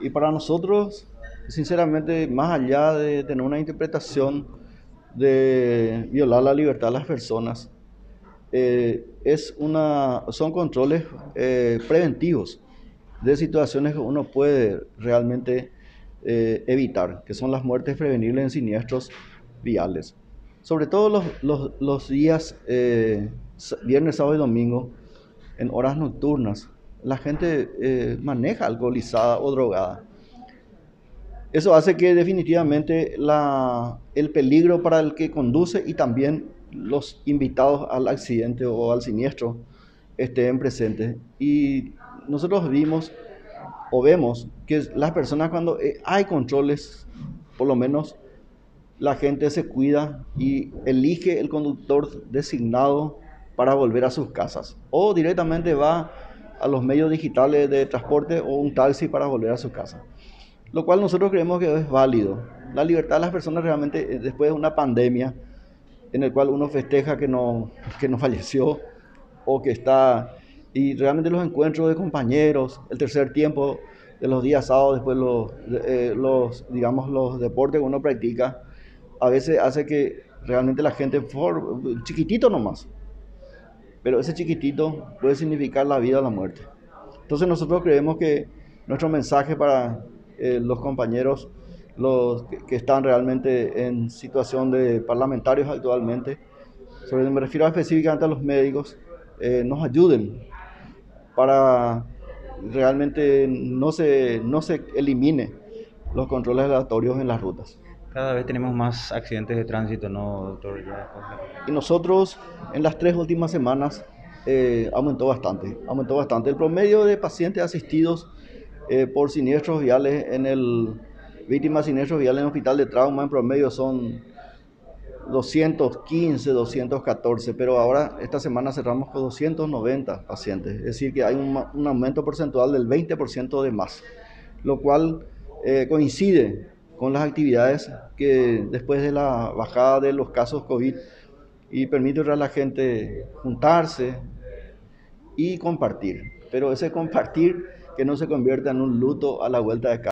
Y para nosotros, sinceramente, más allá de tener una interpretación de violar la libertad de las personas, eh, es una, son controles eh, preventivos de situaciones que uno puede realmente eh, evitar, que son las muertes prevenibles en siniestros viales. Sobre todo los, los, los días viernes, sábado y domingo, en horas nocturnas, la gente maneja alcoholizada o drogada. Eso hace que definitivamente la, el peligro para el que conduce y también los invitados al accidente o al siniestro estén presentes. Y nosotros vimos o vemos que las personas cuando eh, hay controles, por lo menos la gente se cuida y elige el conductor designado para volver a sus casas. O directamente va a los medios digitales de transporte o un taxi para volver a su casa. Lo cual nosotros creemos que es válido. La libertad de las personas realmente eh, después de una pandemia en el cual uno festeja que no, que no falleció o que está... Y realmente los encuentros de compañeros, el tercer tiempo de los días sábados, después los, eh, los, digamos, los deportes que uno practica, a veces hace que realmente la gente, for, chiquitito nomás, pero ese chiquitito puede significar la vida o la muerte. Entonces nosotros creemos que nuestro mensaje para eh, los compañeros los que, están realmente en situación de parlamentarios actualmente, sobre, me refiero específicamente a los médicos, eh, nos ayuden para realmente no se, no se elimine los controles aleatorios en las rutas. Cada vez tenemos más accidentes de tránsito, ¿no, doctor? Y nosotros en las tres últimas semanas eh, aumentó bastante, aumentó bastante. El promedio de pacientes asistidos eh, por siniestros viales en el víctimas siniestros viales en el hospital de trauma en promedio son 215, 214, pero ahora esta semana cerramos con 290 pacientes, es decir, que hay un, un aumento porcentual del 20% de más, lo cual eh, coincide con las actividades que después de la bajada de los casos COVID y permite a la gente juntarse y compartir, pero ese compartir que no se convierta en un luto a la vuelta de casa.